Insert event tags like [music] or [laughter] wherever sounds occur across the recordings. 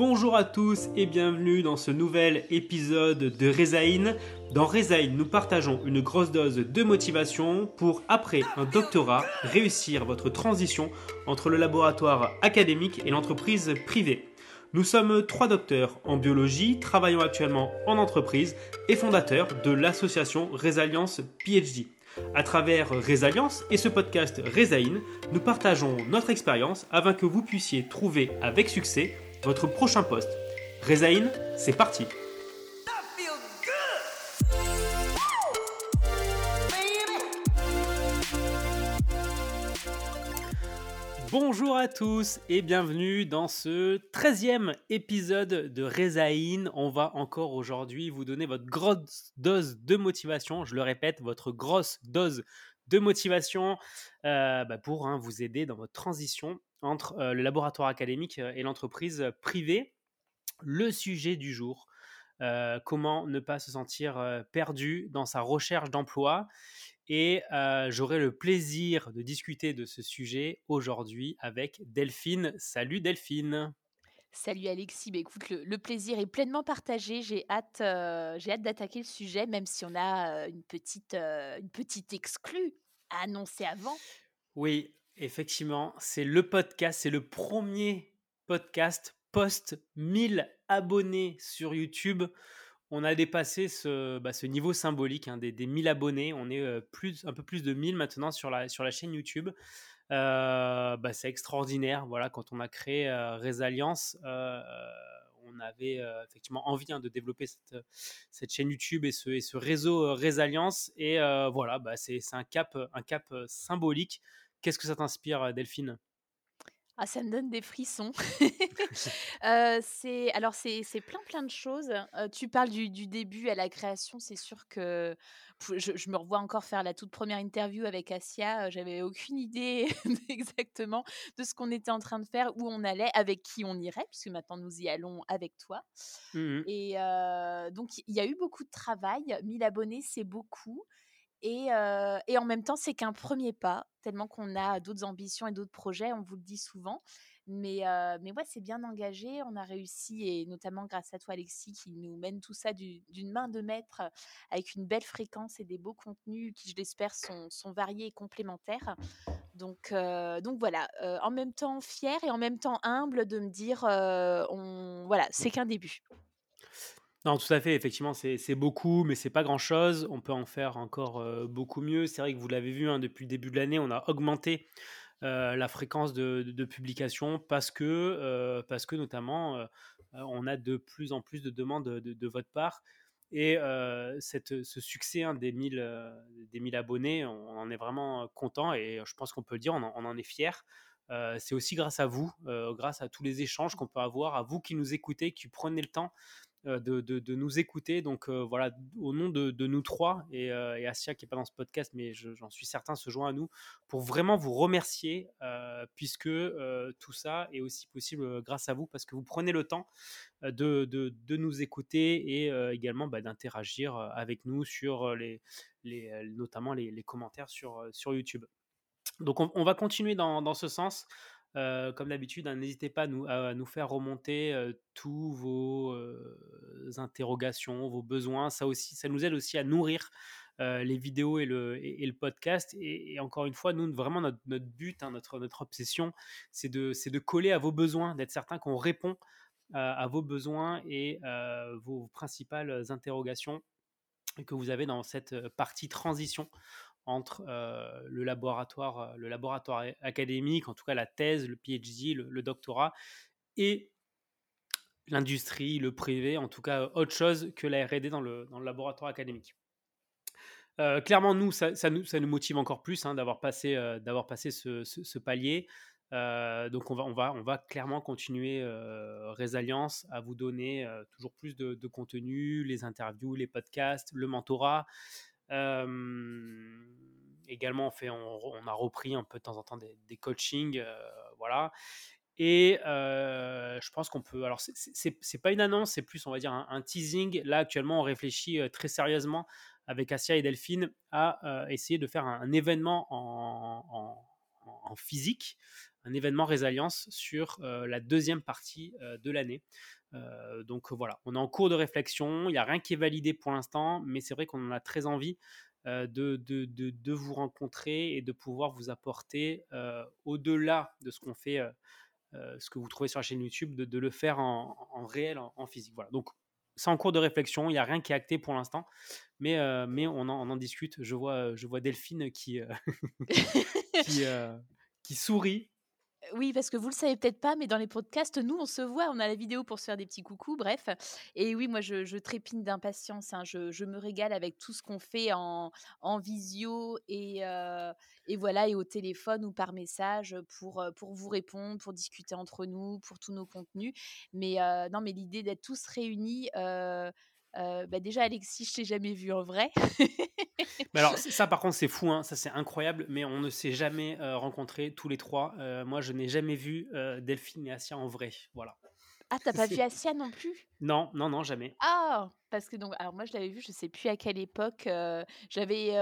Bonjour à tous et bienvenue dans ce nouvel épisode de Rezaïn. Dans Rezaïn, nous partageons une grosse dose de motivation pour, après un doctorat, réussir votre transition entre le laboratoire académique et l'entreprise privée. Nous sommes trois docteurs en biologie, travaillant actuellement en entreprise et fondateurs de l'association Résalience PhD. À travers Résalience et ce podcast Rezaïn, nous partageons notre expérience afin que vous puissiez trouver avec succès votre prochain poste. Rezaïn, c'est parti Bonjour à tous et bienvenue dans ce 13e épisode de Rezaïn. On va encore aujourd'hui vous donner votre grosse dose de motivation. Je le répète, votre grosse dose de motivation euh, bah, pour hein, vous aider dans votre transition entre euh, le laboratoire académique et l'entreprise privée. Le sujet du jour, comment ne pas se sentir perdu dans sa recherche d'emploi et j'aurai le plaisir de discuter de ce sujet aujourd'hui avec Delphine. Salut Delphine. Salut Alexis, bah, écoute, le, plaisir est pleinement partagé. J'ai hâte, j'ai hâte d'attaquer le sujet, même si on a une petite, une petite exclue à annoncer avant. Oui, effectivement, c'est le podcast, c'est le premier podcast post 1000 abonnés sur YouTube on a dépassé ce, bah, niveau symbolique hein, des, 1000 abonnés. On est euh, plus, un peu plus de 1000 maintenant sur la, chaîne YouTube. Euh, bah, c'est extraordinaire. Voilà, quand on a créé euh, Résalience, on avait effectivement envie hein, de développer cette, chaîne YouTube et ce, réseau Résalience. Et voilà, bah, c'est un cap symbolique. Qu'est-ce que ça t'inspire, Delphine? Ah, ça me donne des frissons. [laughs] [laughs] Euh, c'est alors c'est plein, plein de choses. Euh, tu parles du début à la création, c'est sûr que je me revois encore faire la toute première interview avec Asia, euh, j'avais aucune idée [laughs] exactement de ce qu'on était en train de faire, où on allait, avec qui on irait, puisque maintenant nous y allons avec toi mmh et donc il y a eu beaucoup de travail. 1000 abonnés, c'est beaucoup. Et, en même temps, c'est qu'un premier pas, tellement qu'on a d'autres ambitions et d'autres projets, on vous le dit souvent. Mais, mais ouais, c'est bien engagé, on a réussi, et notamment grâce à toi, Alexis, qui nous mène tout ça d'une main de maître avec une belle fréquence et des beaux contenus qui, je l'espère, sont, variés et complémentaires. Donc, donc voilà, en même temps fier et en même temps humble de me dire, voilà, c'est qu'un début. Non, tout à fait. Effectivement, c'est beaucoup, mais c'est pas grand-chose. On peut en faire encore beaucoup mieux. C'est vrai que vous l'avez vu hein, depuis le début de l'année, on a augmenté la fréquence de, publication parce que, parce que notamment, on a de plus en plus de demandes de, votre part. Et cette, ce succès hein, des, 1000, des 1000 abonnés, on, en est vraiment content et je pense qu'on peut le dire, on en, on en est fier. c'est aussi grâce à vous, grâce à tous les échanges qu'on peut avoir, à vous qui nous écoutez, qui prenez le temps euh, de, nous écouter. Donc euh, voilà, au nom de, nous trois et, euh, Asia qui n'est pas dans ce podcast, mais j'en suis certain, se joint à nous pour vraiment vous remercier puisque tout ça est aussi possible grâce à vous parce que vous prenez le temps de, nous écouter et également bah, d'interagir avec nous sur les, les notamment les, commentaires sur, YouTube. Donc on, va continuer dans ce sens. Comme d'habitude, hein, n'hésitez pas à nous, faire remonter tous vos interrogations, vos besoins. Ça, aussi, ça nous aide aussi à nourrir les vidéos et le, podcast. Et, encore une fois, nous, vraiment, notre, but, hein, notre, obsession, c'est de coller à vos besoins, d'être certain qu'on répond à vos besoins et vos principales interrogations que vous avez dans cette partie transition entre euh, le, laboratoire, euh, le laboratoire académique, en tout cas la thèse, le PhD, le, doctorat, et l'industrie, le privé, en tout cas autre chose que la RD dans le, laboratoire académique. Euh, clairement, nous ça, nous, motive encore plus hein, d'avoir passé, d'avoir passé ce, palier. donc, on va, on, va, on va clairement continuer Résalience à vous donner toujours plus de, contenu, les interviews, les podcasts, le mentorat également, on, a repris un peu de temps en temps des, coachings, voilà. Et je pense qu'on peut. Alors, c'est pas une annonce, c'est plus, on va dire, un, teasing. Là, actuellement, on réfléchit très sérieusement avec Asia et Delphine à essayer de faire un, événement en, en, physique un événement résilience sur la deuxième partie de l'année. Donc voilà, on est en cours de réflexion, il n'y a rien qui est validé pour l'instant, mais c'est vrai qu'on en a très envie de, de, vous rencontrer et de pouvoir vous apporter au-delà de ce qu'on fait, ce que vous trouvez sur la chaîne YouTube, de, le faire en, réel, en, physique. Voilà, donc c'est en cours de réflexion, il n'y a rien qui est acté pour l'instant, mais, on, en, discute. Je vois, Delphine qui [laughs] sourit oui, parce que vous le savez peut-être pas, mais dans les podcasts, nous, on se voit, on a la vidéo pour se faire des petits coucous, bref. Et oui, moi, je, je trépigne d'impatience. Hein. Je, je, me régale avec tout ce qu'on fait en, en visio et, et voilà, et au téléphone ou par message pour, pour vous répondre, pour discuter entre nous, pour tous nos contenus. Mais non, mais l'idée d'être tous réunis. Bah déjà, Alexis, je t'ai jamais vu en vrai. Mais alors, [laughs] ça, par contre, c'est fou, hein, ça c'est incroyable, mais on ne s'est jamais rencontrés tous les trois. moi, je n'ai jamais vu Delphine et Asia en vrai. Voilà. Ah, t'as pas vu [laughs] Asia non plus? Non, non, non, jamais. Ah parce que donc, alors moi je l'avais vu, je sais plus à quelle époque. j'avais,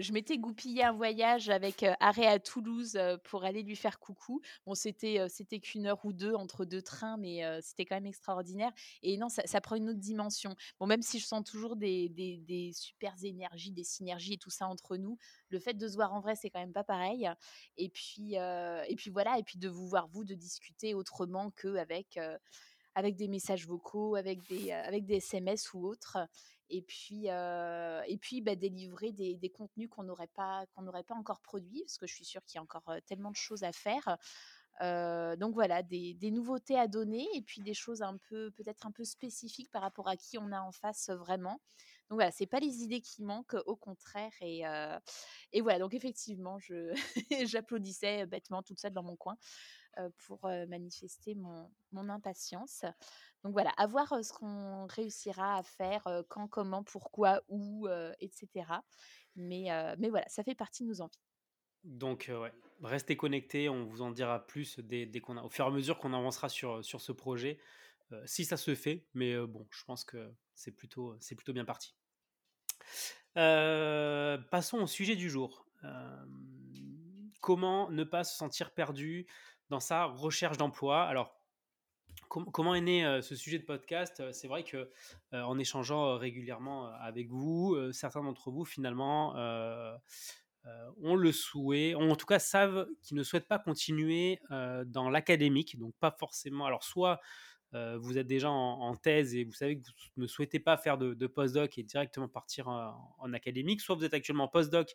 je m'étais goupillé un voyage avec arrêt à Toulouse pour aller lui faire coucou. Bon, c'était c'était qu'une heure ou deux entre deux trains, mais c'était quand même extraordinaire. Et non, ça, prend une autre dimension. Bon, même si je sens toujours des, des, des super énergies, des synergies et tout ça entre nous, le fait de se voir en vrai, c'est quand même pas pareil. Et puis, et puis voilà, et puis de vous voir vous, de discuter autrement qu'avec avec des messages vocaux, avec des, avec des SMS ou autres. Et puis, et puis bah, délivrer des, des contenus qu'on n'aurait pas, qu'on pas encore produits, parce que je suis sûre qu'il y a encore tellement de choses à faire. donc voilà, des, des, nouveautés à donner et puis des choses un peu, peut-être un peu spécifiques par rapport à qui on a en face vraiment. Donc voilà, c'est pas les idées qui manquent, au contraire. Et, et voilà, donc effectivement, [laughs] j'applaudissais bêtement toute seule dans mon coin pour manifester mon, mon, impatience. Donc voilà, à voir ce qu'on réussira à faire, quand, comment, pourquoi, où, etc. Mais, mais voilà, ça fait partie de nos envies. Donc restez connectés, on vous en dira plus dès, dès qu'on au fur et à mesure qu'on avancera sur, sur ce projet, si ça se fait. Mais bon, je pense que c'est plutôt, c'est plutôt bien parti. passons au sujet du jour. comment ne pas se sentir perdu dans sa recherche d'emploi. Alors, comment est né ce sujet de podcast? C'est vrai que en échangeant régulièrement avec vous, certains d'entre vous finalement ont le souhait, ont en tout cas savent qu'ils ne souhaitent pas continuer dans l'académique, donc pas forcément. Alors soit vous êtes déjà en, thèse et vous savez que vous ne souhaitez pas faire de, postdoc et directement partir en, académique, soit vous êtes actuellement postdoc,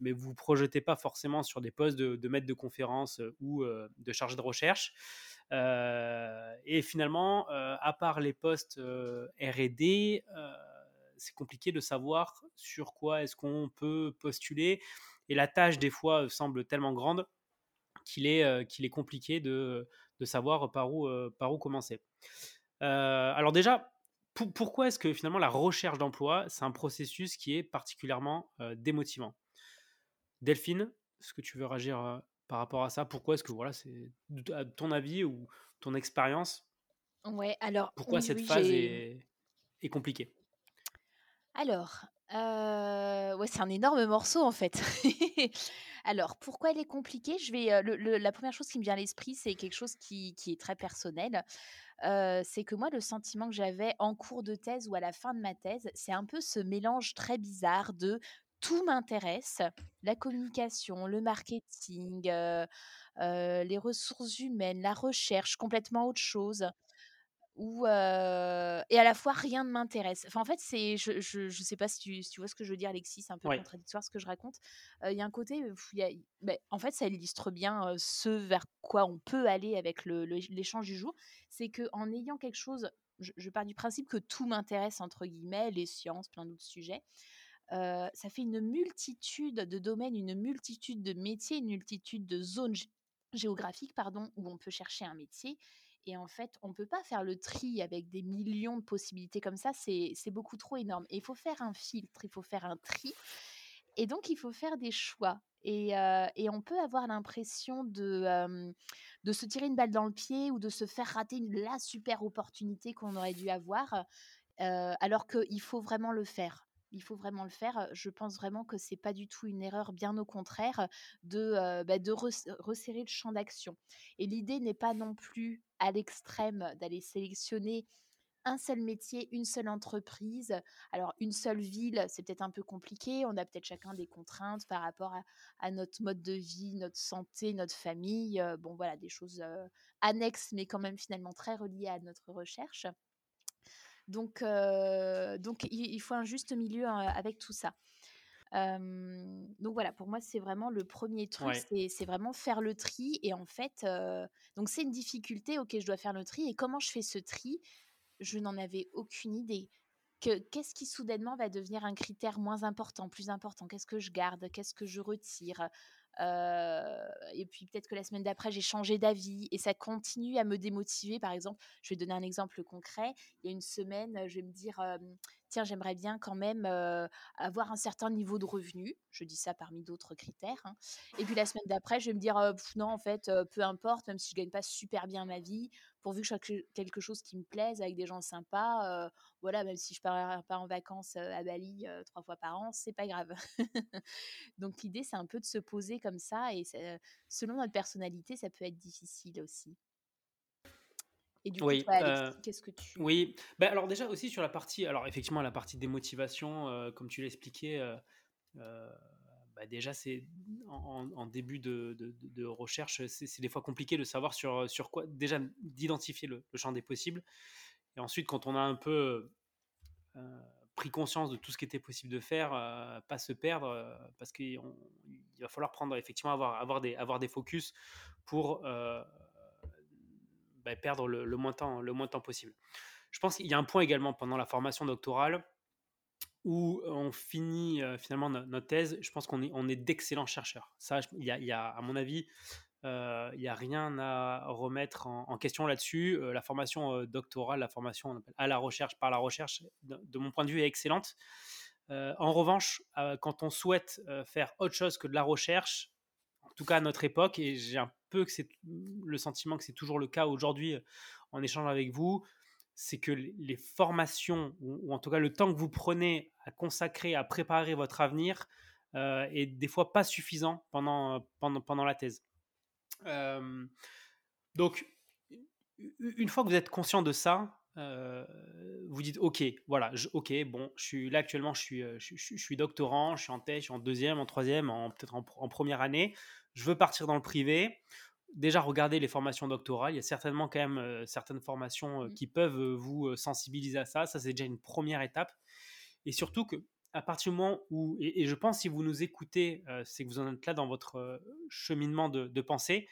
mais vous ne vous projetez pas forcément sur des postes de, maître de conférence ou de chargé de recherche. et finalement, à part les postes RD, c'est compliqué de savoir sur quoi est-ce qu'on peut postuler. Et la tâche, des fois, semble tellement grande qu'il est, qu'il est compliqué de, de savoir par où, par où commencer. alors déjà, pourquoi est-ce que finalement la recherche d'emploi, c'est un processus qui est particulièrement démotivant? Delphine, est-ce que tu veux réagir par rapport à ça? Pourquoi est-ce que, voilà, c'est ton avis ou ton expérience Ouais, alors. Pourquoi cette phase est, est, compliquée? Alors, ouais, c'est un énorme morceau en fait. [laughs] Alors, pourquoi elle est compliquée? Je vais, La première chose qui me vient à l'esprit, c'est quelque chose qui, qui, est très personnel. c'est que moi, le sentiment que j'avais en cours de thèse ou à la fin de ma thèse, c'est un peu ce mélange très bizarre de tout m'intéresse, la communication, le marketing, les ressources humaines, la recherche, complètement autre chose et à la fois rien ne m'intéresse. Enfin, en fait, c'est je, je, je, sais pas si tu, si tu vois ce que je veux dire, Alexis, c'est un peu contradictoire ce que je raconte. Il y a un côté, y a, bah, en fait, ça illustre bien ce vers quoi on peut aller avec l'échange du jour. C'est que en ayant quelque chose, je, je pars du principe que tout m'intéresse entre guillemets, les sciences, plein d'autres sujets. ça fait une multitude de domaines, une multitude de métiers, une multitude de zones géographiques, pardon, où on peut chercher un métier et en fait, on ne peut pas faire le tri avec des millions de possibilités comme ça, c'est beaucoup trop énorme. Il faut faire un filtre, il faut faire un tri. Et donc, il faut faire des choix. Et, et on peut avoir l'impression de, de se tirer une balle dans le pied ou de se faire rater une, la super opportunité qu'on aurait dû avoir, alors qu'il faut vraiment le faire. Il faut vraiment le faire. Je pense vraiment que c'est pas du tout une erreur, bien au contraire, de, bah, de resserrer le champ d'action. Et l'idée n'est pas non plus à l'extrême d'aller sélectionner un seul métier, une seule entreprise. Alors, une seule ville, c'est peut-être un peu compliqué. On a peut-être chacun des contraintes par rapport à, notre mode de vie, notre santé, notre famille. bon, voilà, des choses annexes, mais quand même finalement très reliées à notre recherche. Donc, donc il, faut un juste milieu avec tout ça. donc voilà, pour moi, c'est vraiment le premier truc, c'est vraiment faire le tri. Et en fait, donc c'est une difficulté, ok, je dois faire le tri. Et comment je fais ce tri? Je n'en avais aucune idée. Qu'est-ce qui soudainement va devenir un critère moins important, plus important? Qu'est-ce que je garde? Qu'est-ce que je retire? Et puis peut-être que la semaine d'après, j'ai changé d'avis et ça continue à me démotiver. Par exemple, je vais donner un exemple concret. Il y a une semaine, je vais me dire, tiens, j'aimerais bien quand même avoir un certain niveau de revenu. Je dis ça parmi d'autres critères. Hein. Et puis la semaine d'après, je vais me dire, non, en fait, peu importe, même si je gagne pas super bien ma vie, pourvu que je fasse quelque chose qui me plaise avec des gens sympas, voilà, même si je pars pas en vacances à Bali trois fois par an, c'est pas grave. [laughs] Donc l'idée, c'est un peu de se poser comme ça et selon notre personnalité, ça peut être difficile aussi. Et du coup, oui, qu'est-ce que tu... Oui, bah, alors déjà aussi sur la partie, alors effectivement la partie démotivation, comme tu l'expliquais, bah, déjà c'est en, début de, de, recherche, c'est des fois compliqué de savoir sur, sur quoi, déjà d'identifier le, champ des possibles, et ensuite quand on a un peu pris conscience de tout ce qui était possible de faire, pas se perdre, parce qu'il va falloir prendre effectivement avoir, avoir, des, avoir des focus pour bah, perdre le, moins temps, le moins de temps possible. Je pense qu'il y a un point également pendant la formation doctorale où on finit finalement notre thèse. Je pense qu'on est, on est d'excellents chercheurs. Ça, il y, a, à mon avis, il n'y a rien à remettre en, question là-dessus. la formation doctorale, la formation à la recherche par la recherche, de, mon point de vue, est excellente. en revanche, quand on souhaite faire autre chose que de la recherche, en tout cas à notre époque, et j'ai un peu que c'est le sentiment que c'est toujours le cas aujourd'hui en échange avec vous, c'est que les formations, ou, en tout cas le temps que vous prenez à consacrer, à préparer votre avenir, est des fois pas suffisant pendant, pendant, pendant la thèse. donc, une fois que vous êtes conscient de ça, vous dites ok, voilà, ok, bon, je suis là actuellement, je suis, je, suis doctorant, je suis en thèse, en deuxième, en troisième, en, peut-être en, première année je veux partir dans le privé. Déjà, regardez les formations doctorales. Il y a certainement quand même euh, certaines formations euh, mmh. qui peuvent euh, vous sensibiliser à ça. Ça, c'est déjà une première étape. Et surtout que à partir du moment où, et, je pense si vous nous écoutez, c'est que vous en êtes là dans votre cheminement de, de pensée,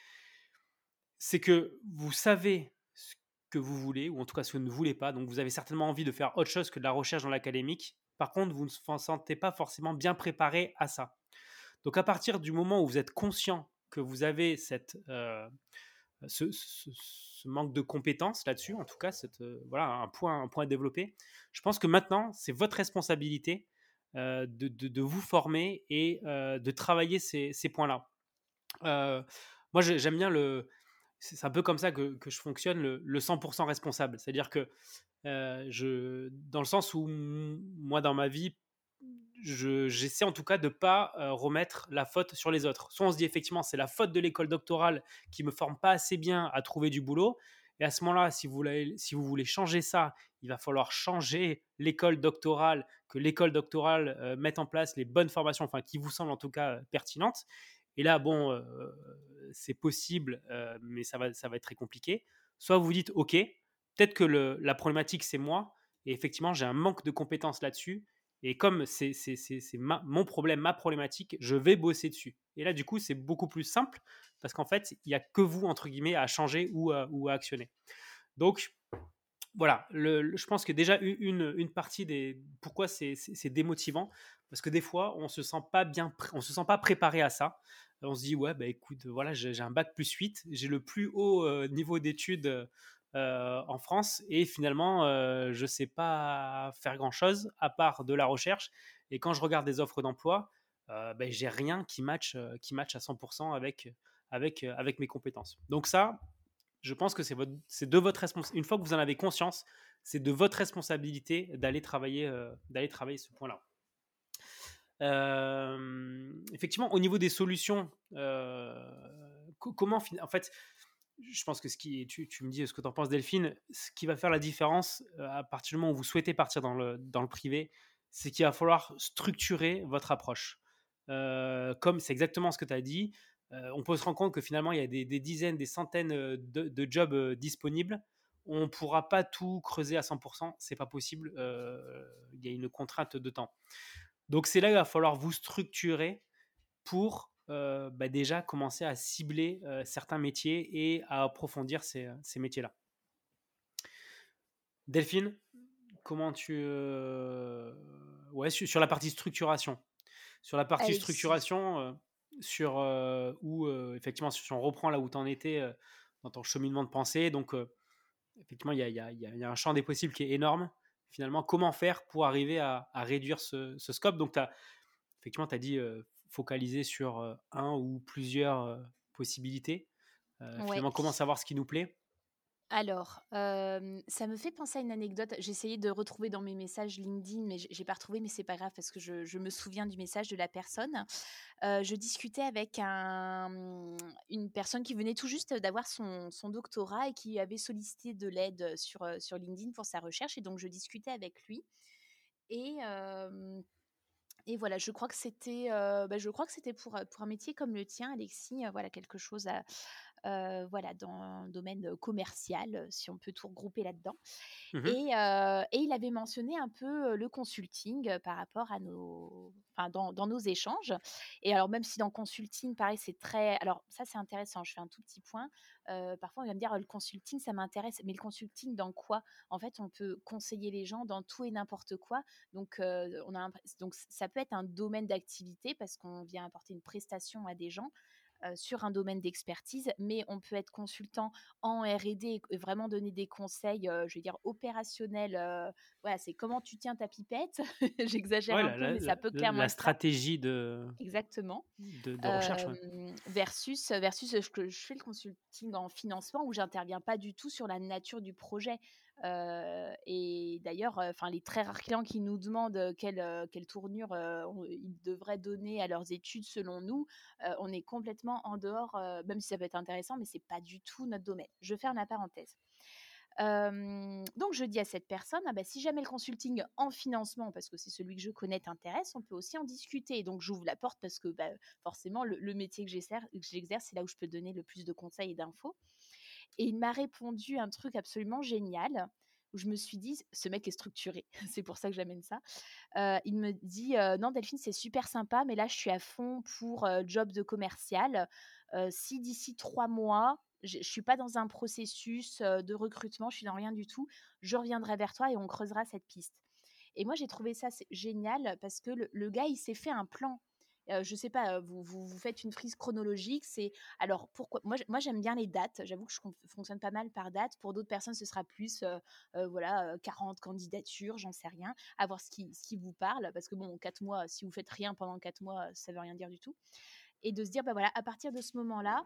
c'est que vous savez ce que vous voulez, ou en tout cas ce que vous ne voulez pas. Donc vous avez certainement envie de faire autre chose que de la recherche dans l'académique. Par contre, vous ne vous sentez pas forcément bien préparé à ça. Donc à partir du moment où vous êtes conscient que vous avez cette, euh, ce, manque de compétences là-dessus, en tout cas, cette, euh, voilà, un point, un point à développer, je pense que maintenant, c'est votre responsabilité euh, de, de, vous former et de travailler ces, points-là. moi, j'aime bien le... C'est un peu comme ça que, que je fonctionne, le, le 100% responsable. C'est-à-dire que je, dans le sens où moi, dans ma vie, j'essaie en tout cas de pas euh, remettre la faute sur les autres. Soit on se dit effectivement c'est la faute de l'école doctorale qui me forme pas assez bien à trouver du boulot. Et à ce moment-là, si vous, voulez, si vous voulez changer ça, il va falloir changer l'école doctorale, que l'école doctorale euh, mette en place les bonnes formations, enfin qui vous semblent en tout cas pertinentes. Et là, bon, euh, c'est possible, mais ça va, ça va être très compliqué. Soit vous dites, OK, peut-être que la problématique, c'est moi, et effectivement, j'ai un manque de compétences là-dessus, et comme c'est mon problème, ma problématique, je vais bosser dessus. Et là, du coup, c'est beaucoup plus simple parce qu'en fait, il n'y a que vous, entre guillemets, à changer ou à, ou à actionner. Donc, voilà, je pense que déjà une, une partie des pourquoi c'est démotivant parce que des fois on se sent pas bien se sent pas préparé à ça on se dit ouais bah écoute voilà j'ai un bac plus 8 j'ai le plus haut euh, niveau d'études euh, en France et finalement euh, je sais pas faire grand chose à part de la recherche et quand je regarde des offres d'emploi euh, ben, j'ai rien qui match qui match à 100% avec avec avec mes compétences. Donc ça je pense que c'est de votre responsabilité une fois que vous en avez conscience c'est de votre responsabilité d'aller travailler d'aller travailler ce point là effectivement, au niveau des solutions, comment, en fait, je pense que ce qui, tu, tu me dis ce que tu en penses, Delphine, ce qui va faire la différence à partir du moment où vous souhaitez partir dans le, dans le privé, c'est qu'il va falloir structurer votre approche. comme c'est exactement ce que tu as dit, on peut se rendre compte que finalement, il y a des, dizaines, des centaines de, de jobs disponibles. On ne pourra pas tout creuser à 100%, c'est pas possible. Il y a une contrainte de temps. Donc c'est là qu'il va falloir vous structurer pour bah, déjà commencer à cibler certains métiers et à approfondir ces, métiers-là. Delphine, comment tu... Ouais, sur, la partie structuration. Sur la partie structuration, sur où effectivement, si on reprend là où tu en étais dans ton cheminement de pensée, donc effectivement, il y, y, a un champ des possibles qui est énorme. Finalement, comment faire pour arriver à, réduire ce, scope? Donc, as, effectivement, tu as dit focaliser sur un ou plusieurs possibilités. Finalement, comment savoir ce qui nous plaît? Alors, ça me fait penser à une anecdote. J'ai essayé de retrouver dans mes messages LinkedIn, mais j'ai pas retrouvé, mais c'est pas grave parce que je, me souviens du message de la personne. je discutais avec un, une personne qui venait tout juste d'avoir son, doctorat et qui avait sollicité de l'aide sur, sur LinkedIn pour sa recherche. Et donc, je discutais avec lui. Et, et voilà, je crois que c'était, bah, crois que c'était pour, pour un métier comme le tien, Alexis. voilà, quelque chose à, voilà, dans le domaine commercial, si on peut tout regrouper là-dedans. Mmh et, il avait mentionné un peu le consulting par rapport à nos, enfin, dans, dans, nos échanges. Et alors, même si dans consulting, pareil, c'est très, alors ça c'est intéressant. Je fais un tout petit point. parfois, on va me dire le consulting, ça m'intéresse, mais le consulting dans quoi? En fait, on peut conseiller les gens dans tout et n'importe quoi. Donc, on a donc ça peut être un domaine d'activité parce qu'on vient apporter une prestation à des gens. Euh, sur un domaine d'expertise, mais on peut être consultant en R&D et vraiment donner des conseils, euh, je veux dire opérationnels. Euh, voilà, c'est comment tu tiens ta pipette? [laughs] J'exagère un peu, mais ça peut clairement. La stratégie de. Exactement. De, recherche. Versus, versus, je, je fais le consulting en financement où j'interviens pas du tout sur la nature du projet et d'ailleurs, enfin, les très rares clients qui nous demandent quelle, quelle tournure ils devraient donner à leurs études selon nous, on est complètement en dehors, même si ça peut être intéressant, mais c'est pas du tout notre domaine. Je ferme la parenthèse. donc je dis à cette personne, ah bah, si jamais le consulting en financement, parce que c'est celui que je connais, t'intéresse, on peut aussi en discuter. Donc j'ouvre la porte parce que bah, forcément le, le métier que j'exerce, c'est là où je peux donner le plus de conseils et d'infos. Et il m'a répondu un truc absolument génial où je me suis dit, ce mec est structuré, [laughs] c'est pour ça que j'amène ça. il me dit, non Delphine, c'est super sympa, mais là je suis à fond pour job de commercial. si d'ici trois mois, je ne suis pas dans un processus de recrutement, je suis dans rien du tout, je reviendrai vers toi et on creusera cette piste. Et moi j'ai trouvé ça génial parce que le gars, il s'est fait un plan je sais pas, vous, vous, faites une frise chronologique. C'est alors pourquoi Moi, moi j'aime bien les dates. J'avoue que je fonctionne pas mal par date. Pour d'autres personnes, ce sera plus, voilà, 40 candidatures, j'en sais rien. À voir ce qui, ce qui vous parle, parce que bon, 4 mois, si vous faites rien pendant 4 mois, ça veut rien dire du tout. Et de se dire, bah voilà, à partir de ce moment-là,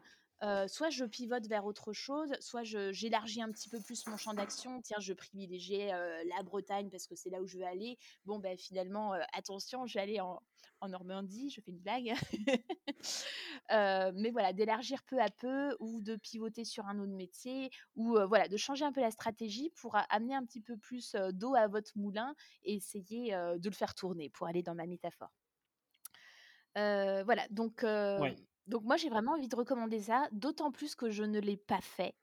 soit je pivote vers autre chose, soit j'élargis un petit peu plus mon champ d'action. Tiens, je privilégiais la Bretagne parce que c'est là où je veux aller. Bon, ben finalement, attention, je vais aller en, en, Normandie. Je fais une blague. [laughs] mais voilà, d'élargir peu à peu ou de pivoter sur un autre métier ou voilà, de changer un peu la stratégie pour amener un petit peu plus d'eau à votre moulin et essayer de le faire tourner pour aller dans ma métaphore. voilà, donc donc moi, j'ai vraiment envie de recommander ça, d'autant plus que je ne l'ai pas fait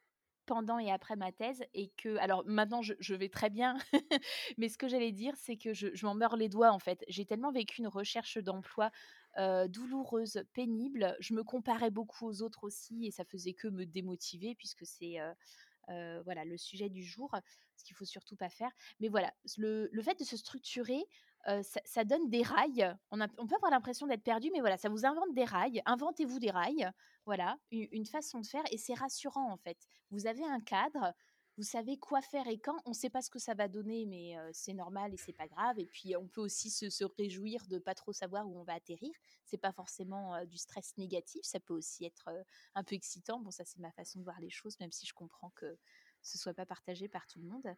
pendant et après ma thèse et que alors maintenant je, vais très bien [laughs] mais ce que j'allais dire c'est que je, m'en meurs les doigts en fait. J'ai tellement vécu une recherche d'emploi douloureuse pénible je me comparais beaucoup aux autres aussi et ça faisait que me démotiver puisque c'est voilà le sujet du jour ce qu'il faut surtout pas faire. Mais voilà le, le fait de se structurer ça, donne des rails. On, peut avoir l'impression d'être perdu, mais voilà, ça vous invente des rails. Inventez-vous des rails. Voilà, une, façon de faire et c'est rassurant en fait. Vous avez un cadre, vous savez quoi faire et quand. On ne sait pas ce que ça va donner, mais c'est normal et c'est pas grave. Et puis on peut aussi se, réjouir de pas trop savoir où on va atterrir. C'est pas forcément du stress négatif, ça peut aussi être un peu excitant. Bon, ça c'est ma façon de voir les choses, même si je comprends que ce soit pas partagé par tout le monde.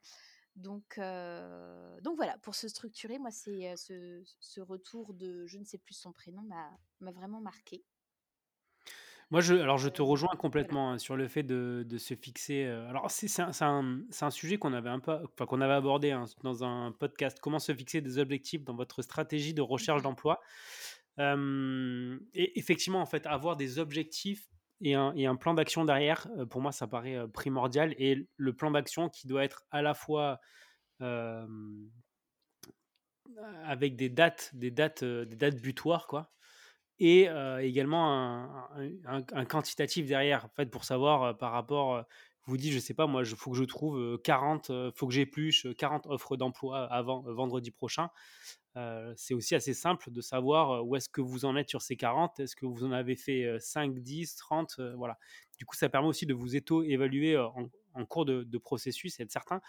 Donc, euh, donc voilà, pour se structurer, moi, c'est euh, ce, ce retour de je ne sais plus son prénom m'a vraiment marqué. Moi, je, alors je te Euh, rejoins voilà. complètement hein, sur le fait de, de se fixer. euh, alors, c'est un, sujet qu'on avait un peu, enfin, qu'on avait abordé hein, dans un podcast. Comment se fixer des objectifs dans votre stratégie de recherche Mhm. d'emploi. Euh, et effectivement, en fait, avoir des objectifs et un, plan d'action derrière, euh, pour moi, ça paraît euh, primordial. Et le plan d'action qui doit être à la fois euh, avec des dates, des dates, des dates butoirs, quoi et également un, quantitatif derrière, en fait, pour savoir par rapport, vous dites, je sais pas, moi, il faut que je trouve euh, 40, euh, faut que j'épluche euh, 40 offres d'emploi avant vendredi prochain. Euh, c'est aussi assez simple de savoir où est-ce que vous en êtes sur ces 40, est-ce que vous en avez fait euh, 5, 10, 30, euh, voilà. Du coup, ça permet aussi de vous évaluer en, en cours de, de processus et être certain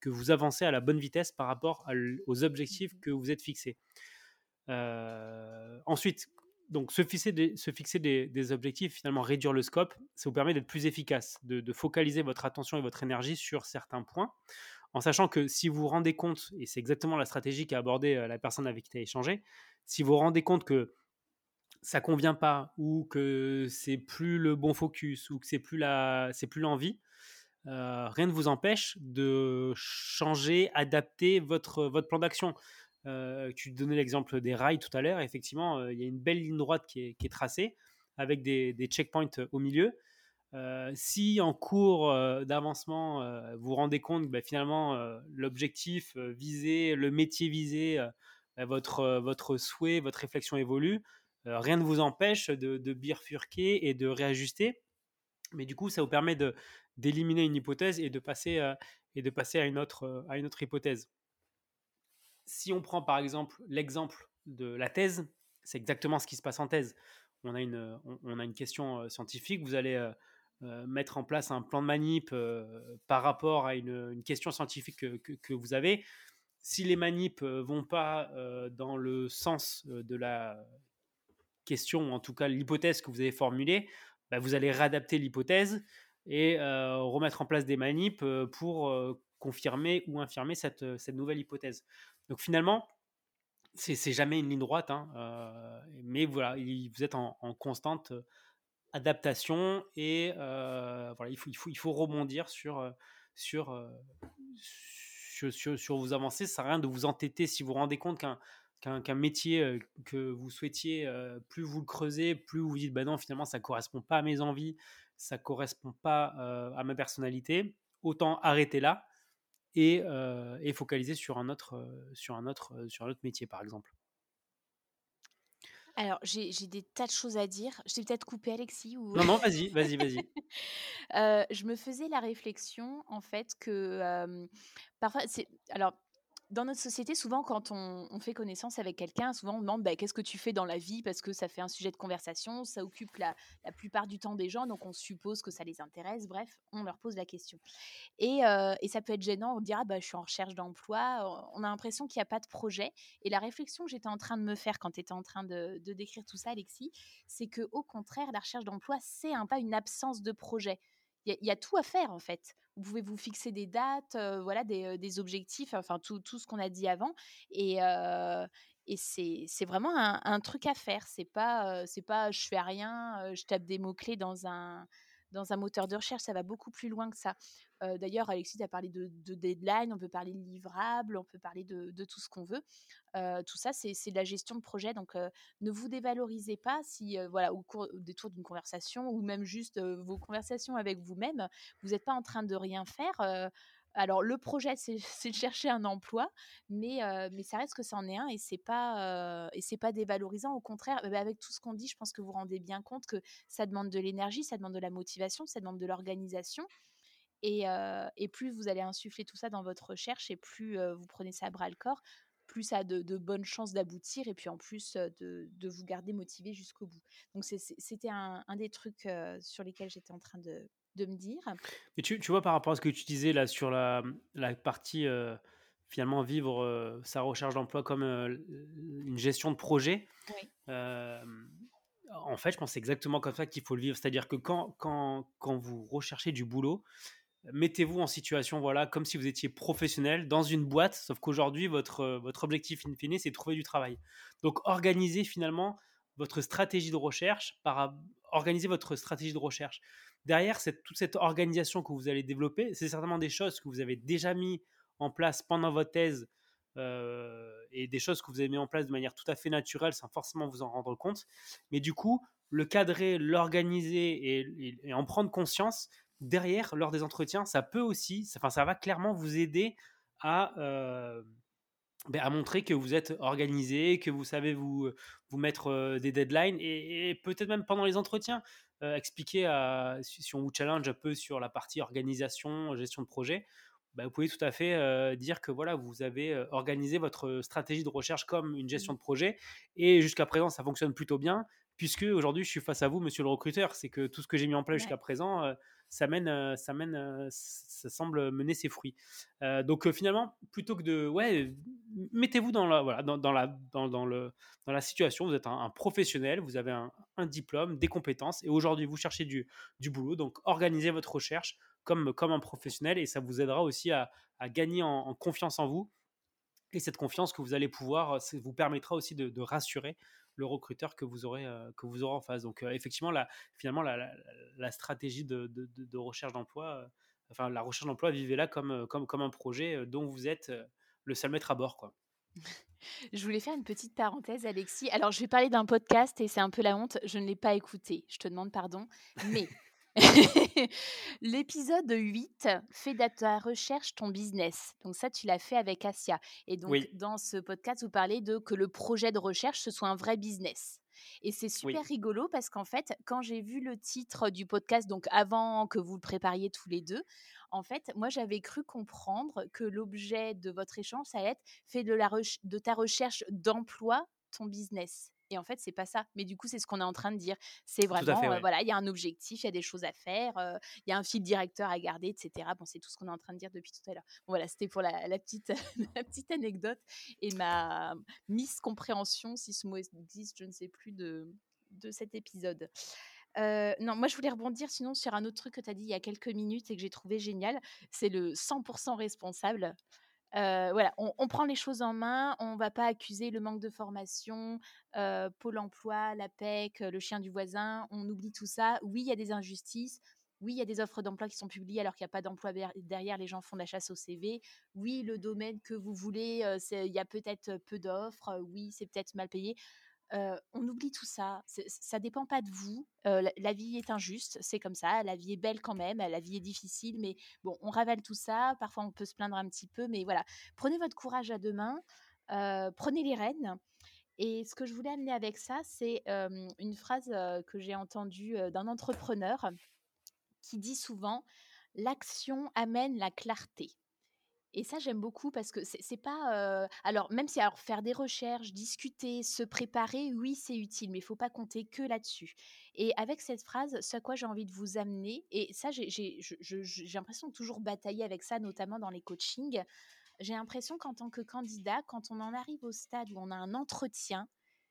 que vous avancez à la bonne vitesse par rapport à aux objectifs Mhm. que vous êtes fixés. Euh, ensuite, donc se fixer, des, objectifs, finalement réduire le scope, ça vous permet d'être plus efficace, de, focaliser votre attention et votre énergie sur certains points, en sachant que si vous vous rendez compte, et c'est exactement la stratégie qu'a abordée euh, la personne avec qui tu as échangé, si vous vous rendez compte que ça convient pas ou que c'est plus le bon focus ou que c'est plus la c'est plus l'envie euh, rien ne vous empêche de changer adapter votre plan d'action euh, tu donnais l'exemple des rails tout à l'heure. Effectivement, euh, il y a une belle ligne droite qui est, tracée avec des, checkpoints au milieu. Euh, si en cours euh, d'avancement, euh, vous vous rendez compte que bah, finalement euh, l'objectif visé, le métier visé, bah, votre, souhait, votre réflexion évolue, rien ne vous empêche de, de bifurquer et de réajuster. Mais du coup, ça vous permet d'éliminer une hypothèse et de passer, à une autre hypothèse si on prend par exemple l'exemple de la thèse, c'est exactement ce qui se passe en thèse. On a une, on, on a une question euh, scientifique, vous allez euh, euh, mettre en place un plan de manip euh, par rapport à une, question scientifique que, que, vous avez. Si les manips vont pas euh, dans le sens euh, de la question, ou en tout cas l'hypothèse que vous avez formulée, bah, vous allez réadapter l'hypothèse et euh, remettre en place des manips euh, pour euh, confirmer ou infirmer cette, cette nouvelle hypothèse. Donc finalement, c'est jamais une ligne droite, hein, euh, mais voilà, il, vous êtes en, constante adaptation et euh, voilà, il faut, rebondir sur, sur, euh, sur, sur, vos avancées. Ça sert à rien de vous entêter si vous vous rendez compte qu'un qu'un qu métier que vous souhaitiez, euh, plus vous le creusez, plus vous vous dites, bah non, finalement, ça ne correspond pas à mes envies, ça ne correspond pas euh, à ma personnalité, autant arrêter là et, euh, et focaliser sur un, autre, sur, un autre, sur un autre métier, par exemple. Alors, j'ai des tas de choses à dire. Je t'ai peut-être coupé, Alexis ou Non, non, [laughs] vas-y, vas-y, vas-y. Je me faisais la réflexion, en fait, que, parfois c'est alors, dans notre société, souvent, quand on fait connaissance avec quelqu'un, souvent on demande: «Bah, qu'est-ce que tu fais dans la vie?» parce que ça fait un sujet de conversation, ça occupe la plupart du temps des gens, donc on suppose que ça les intéresse. Bref, on leur pose la question et et ça peut être gênant, on dit: «Ah bah, je suis en recherche d'emploi», on a l'impression qu'il y a pas de projet et la réflexion que j'étais en train de me faire quand tu étais en train de décrire tout ça, Alexis, c'est qu'au contraire, la recherche d'emploi, c'est un pas une absence de projet. Il y a tout à faire en fait. Vous pouvez vous fixer des dates, voilà, des, objectifs, enfin tout, ce qu'on a dit avant. Et, c'est, vraiment un, un, truc à faire. C'est pas, c'est pas je fais rien, je tape des mots-clés dans un, dans un moteur de recherche, ça va beaucoup plus loin que ça. Euh, D'ailleurs, Alexis a parlé de, de, deadline, on peut parler de livrable, on peut parler de, tout ce qu'on veut. Euh, tout ça, c'est de la gestion de projet. Donc, euh, ne vous dévalorisez pas si, voilà, au cours au détour d'une conversation ou même juste vos conversations avec vous-même, vous n'êtes pas en train de rien faire. Alors, le projet, [laughs] c'est de chercher un emploi, mais, ça reste que ça en est un et c'est pas, pas dévalorisant. Au contraire, bah, avec tout ce qu'on dit, je pense que vous vous rendez bien compte que ça demande de l'énergie, ça demande de la motivation, ça demande de l'organisation. Et, plus vous allez insuffler tout ça dans votre recherche et plus vous prenez ça à bras le corps, plus ça a de, bonnes chances d'aboutir et puis en plus de, vous garder motivé jusqu'au bout. Donc c'était un, des trucs sur lesquels j'étais en train de, de, me dire. Mais tu, tu, vois par rapport à ce que tu disais là sur la, la partie euh, finalement vivre euh, sa recherche d'emploi comme euh, une gestion de projet. Oui. en fait, je pense exactement comme ça qu'il faut le vivre. C'est-à-dire que quand, quand, quand vous recherchez du boulot, mettez-vous en situation, voilà, comme si vous étiez professionnel dans une boîte, sauf qu'aujourd'hui, votre, votre objectif in fine, c'est de trouver du travail. Donc, organisez finalement votre stratégie de recherche, par, organiser votre stratégie de recherche. Derrière, toute cette organisation que vous allez développer, c'est certainement des choses que vous avez déjà mis en place pendant votre thèse euh, et des choses que vous avez mis en place de manière tout à fait naturelle sans forcément vous en rendre compte. Mais du coup, le cadrer, l'organiser et, en prendre conscience, derrière, lors des entretiens, ça peut aussi, enfin, ça va clairement vous aider à, euh, ben, à montrer que vous êtes organisé, que vous savez vous, vous mettre euh, des deadlines et, peut-être même pendant les entretiens, expliquer à, si on vous challenge un peu sur la partie organisation, gestion de projet, bah, vous pouvez tout à fait dire que voilà, vous avez organisé votre stratégie de recherche comme une gestion mmh. de projet et jusqu'à présent ça fonctionne plutôt bien puisque aujourd'hui je suis face à vous, monsieur le recruteur. C'est que tout ce que j'ai mis en place jusqu'à présent, ça mène, ça mène, ça semble mener ses fruits. donc finalement, plutôt que de, ouais, mettez-vous dans la, voilà, dans, la, dans, le, dans la situation. Vous êtes un, professionnel, vous avez un, diplôme, des compétences, et aujourd'hui vous cherchez du, du boulot. Donc organisez votre recherche comme, comme un professionnel et ça vous aidera aussi à, à gagner en, confiance en vous. Et cette confiance que vous allez pouvoir, vous permettra aussi de rassurer le recruteur que vous aurez, euh, que vous aurez en face. Donc, euh, effectivement, finalement, la, stratégie de recherche d'emploi, euh, enfin, la recherche d'emploi, vivez-la comme, comme, comme un projet dont vous êtes le seul maître à bord. Quoi. [laughs] Je voulais faire une petite parenthèse, Alexis. Alors, je vais parler d'un podcast et c'est un peu la honte. Je ne l'ai pas écouté. Je te demande pardon. Mais [laughs] L'épisode 8 fait de ta recherche ton business. Donc ça, tu l'as fait avec Asia. Et donc, dans ce podcast, vous parlez de que le projet de recherche, ce soit un vrai business. Et c'est super rigolo parce qu'en fait, quand j'ai vu le titre du podcast, donc avant que vous le prépariez tous les deux, en fait, moi, j'avais cru comprendre que l'objet de votre échange, ça allait être fait de, la de ta recherche d'emploi ton business. Et en fait, c'est pas ça. Mais du coup, c'est ce qu'on est en train de dire. C'est vraiment, voilà, il y a un objectif, il y a des choses à faire, il y a un fil directeur à garder, etc. Bon, c'est tout ce qu'on est en train de dire depuis tout à l'heure. voilà, c'était pour la, petite, [laughs] la petite anecdote et ma miscompréhension, si ce mot existe, je ne sais plus, de, de cet épisode. non, moi je voulais rebondir sinon sur un autre truc que tu as dit il y a quelques minutes et que j'ai trouvé génial, c'est le 100% responsable voilà, on, prend les choses en main, on va pas accuser le manque de formation, Pôle emploi, la PEC, le chien du voisin, on oublie tout ça. Oui, il y a des injustices. Oui, il y a des offres d'emploi qui sont publiées alors qu'il n'y a pas d'emploi derrière, les gens font la chasse au CV. Oui, le domaine que vous voulez, il y a peut-être peu d'offres. Oui, c'est peut-être mal payé on oublie tout ça. Ça dépend pas de vous. la, vie est injuste, c'est comme ça. La vie est belle quand même. La vie est difficile, mais bon, on ravale tout ça. Parfois, on peut se plaindre un petit peu, mais voilà. Prenez votre courage à deux mains. prenez les rênes. Et ce que je voulais amener avec ça, c'est une phrase que j'ai entendue d'un entrepreneur qui dit souvent l'action amène la clarté. Et ça, j'aime beaucoup parce que c'est pas. alors, même si alors, faire des recherches, discuter, se préparer, oui, c'est utile, mais il faut pas compter que là-dessus. Et avec cette phrase, ce à quoi j'ai envie de vous amener, et ça, j'ai l'impression de toujours batailler avec ça, notamment dans les coachings. J'ai l'impression qu'en tant que candidat, quand on en arrive au stade où on a un entretien,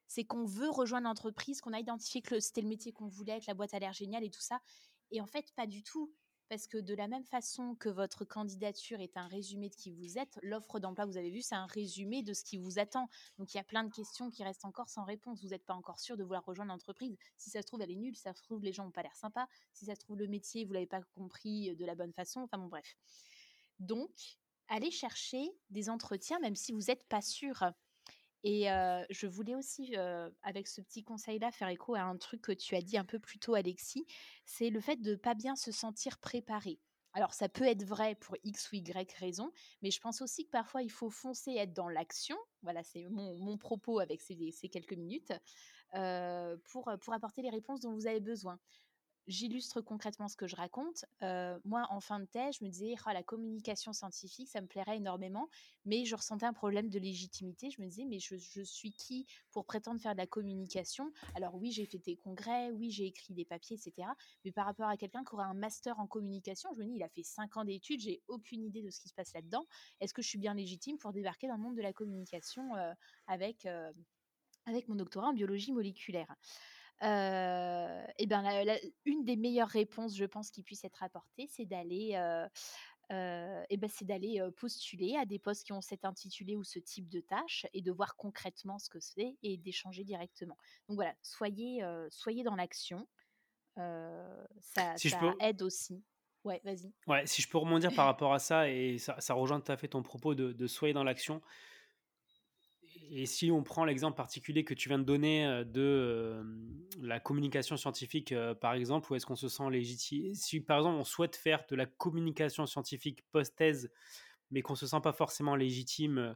c'est qu'on veut rejoindre l'entreprise, qu'on a identifié que c'était le métier qu'on voulait, que la boîte a l'air géniale et tout ça. Et en fait, pas du tout parce que de la même façon que votre candidature est un résumé de qui vous êtes, l'offre d'emploi, vous avez vu, c'est un résumé de ce qui vous attend. Donc il y a plein de questions qui restent encore sans réponse. Vous n'êtes pas encore sûr de vouloir rejoindre l'entreprise. Si ça se trouve, elle est nulle. Si ça se trouve, les gens n'ont pas l'air sympas. Si ça se trouve, le métier, vous l'avez pas compris de la bonne façon. Enfin bon, bref. Donc, allez chercher des entretiens, même si vous n'êtes pas sûr. Et je voulais aussi, avec ce petit conseil-là, faire écho à un truc que tu as dit un peu plus tôt, Alexis, c'est le fait de ne pas bien se sentir préparé. Alors, ça peut être vrai pour X ou Y raison, mais je pense aussi que parfois, il faut foncer, être dans l'action. Voilà, c'est mon, propos avec ces, quelques minutes, pour, pour apporter les réponses dont vous avez besoin j'illustre concrètement ce que je raconte. moi, en fin de thèse, je me disais, «Ah, la communication scientifique, ça me plairait énormément, mais je ressentais un problème de légitimité. Je me disais, mais je, suis qui pour prétendre faire de la communication? Alors oui, j'ai fait des congrès, oui, j'ai écrit des papiers, etc. Mais par rapport à quelqu'un qui aurait un master en communication, je me dis, il a fait cinq ans d'études, j'ai aucune idée de ce qui se passe là-dedans. Est-ce que je suis bien légitime pour débarquer dans le monde de la communication avec, avec mon doctorat en biologie moléculaire? Et ben, la la une des meilleures réponses, je pense, qui puisse être apportée, c'est d'aller, et bah, c'est d'aller, postuler à des postes qui ont cet intitulé ou ce type de tâche et de voir concrètement ce que c'est et d'échanger directement. Donc voilà, soyez, soyez dans l'action, ça Si je ça peux aide aussi. Ouais, vas-y. ouais, si je peux rebondir par rapport à ça et ça ça rejoint tout à fait ton propos de de soyez dans l'action. Et si on prend l'exemple particulier que tu viens de donner, heu, de, hem, la communication scientifique, heu, par exemple, où est-ce qu'on se sent légitime si par exemple on souhaite faire de la communication scientifique post-thèse, mais qu'on se sent pas forcément légitime,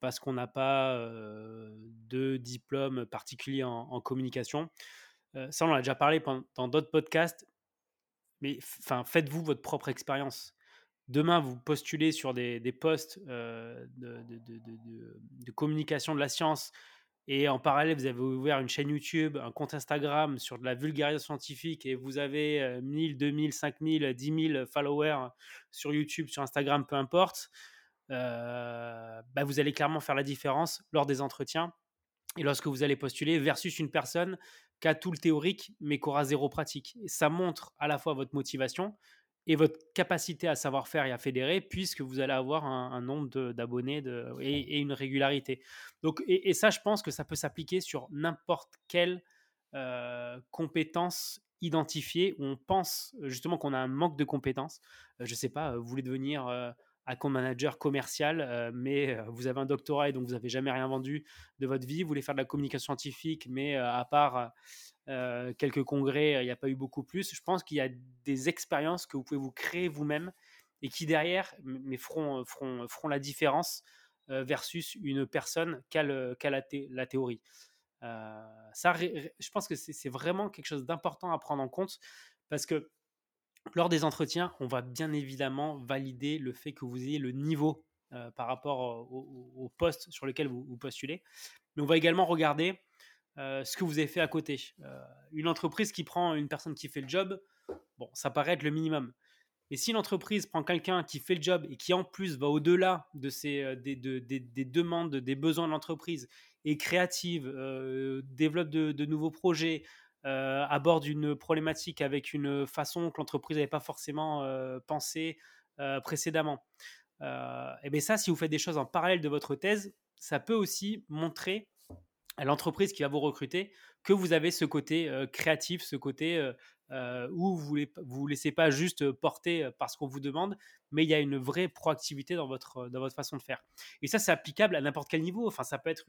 parce qu'on n'a pas, de diplôme particulier en communication, ça on en a déjà parlé dans d'autres podcasts, mais faites-vous votre propre expérience. Demain, vous postulez sur des, des postes euh, de, de, de, communication de la science et en parallèle, vous avez ouvert une chaîne YouTube, un compte Instagram sur de la vulgarisation scientifique et vous avez euh, 1000, 2000, 5000, 10 000 followers sur YouTube, sur Instagram, peu importe, euh, bah vous allez clairement faire la différence lors des entretiens et lorsque vous allez postuler versus une personne qui a tout le théorique mais qui aura zéro pratique. Et ça montre à la fois votre motivation, et votre capacité à savoir faire et à fédérer, puisque vous allez avoir un, un nombre d'abonnés et, et, une régularité. Donc, et, et, ça, je pense que ça peut s'appliquer sur n'importe quelle euh, compétence identifiée où on pense justement qu'on a un manque de compétences. Euh, je ne sais pas, vous voulez devenir euh, account manager commercial, euh, mais vous avez un doctorat et donc vous n'avez jamais rien vendu de votre vie. Vous voulez faire de la communication scientifique, mais à part euh, quelques congrès, il n'y a pas eu beaucoup plus. Je pense qu'il y a des expériences que vous pouvez vous créer vous-même et qui derrière mais feront, la différence euh, versus une personne qui a, la, la, théorie. Euh, ça, je pense que c'est vraiment quelque chose d'important à prendre en compte parce que lors des entretiens, on va bien évidemment valider le fait que vous ayez le niveau euh, par rapport au, au, poste sur lequel vous, postulez. Mais on va également regarder euh, ce que vous avez fait à côté. Euh, une entreprise qui prend une personne qui fait le job, bon, ça paraît être le minimum. Mais si l'entreprise prend quelqu'un qui fait le job et qui en plus va au-delà de euh, des, de, des, des, demandes, des besoins de l'entreprise, est créative, euh, développe de, nouveaux projets, euh, aborde une problématique avec une façon que l'entreprise n'avait pas forcément euh, pensé précédemment. et bien ça, si vous faites des choses en parallèle de votre thèse, ça peut aussi montrer à l'entreprise qui va vous recruter que vous avez ce côté euh, créatif, ce côté euh, euh, où vous ne vous, laissez pas juste porter par ce qu'on vous demande, mais il y a une vraie proactivité dans votre, dans votre façon de faire. Et ça, c'est applicable à n'importe quel niveau. Enfin, ça peut être,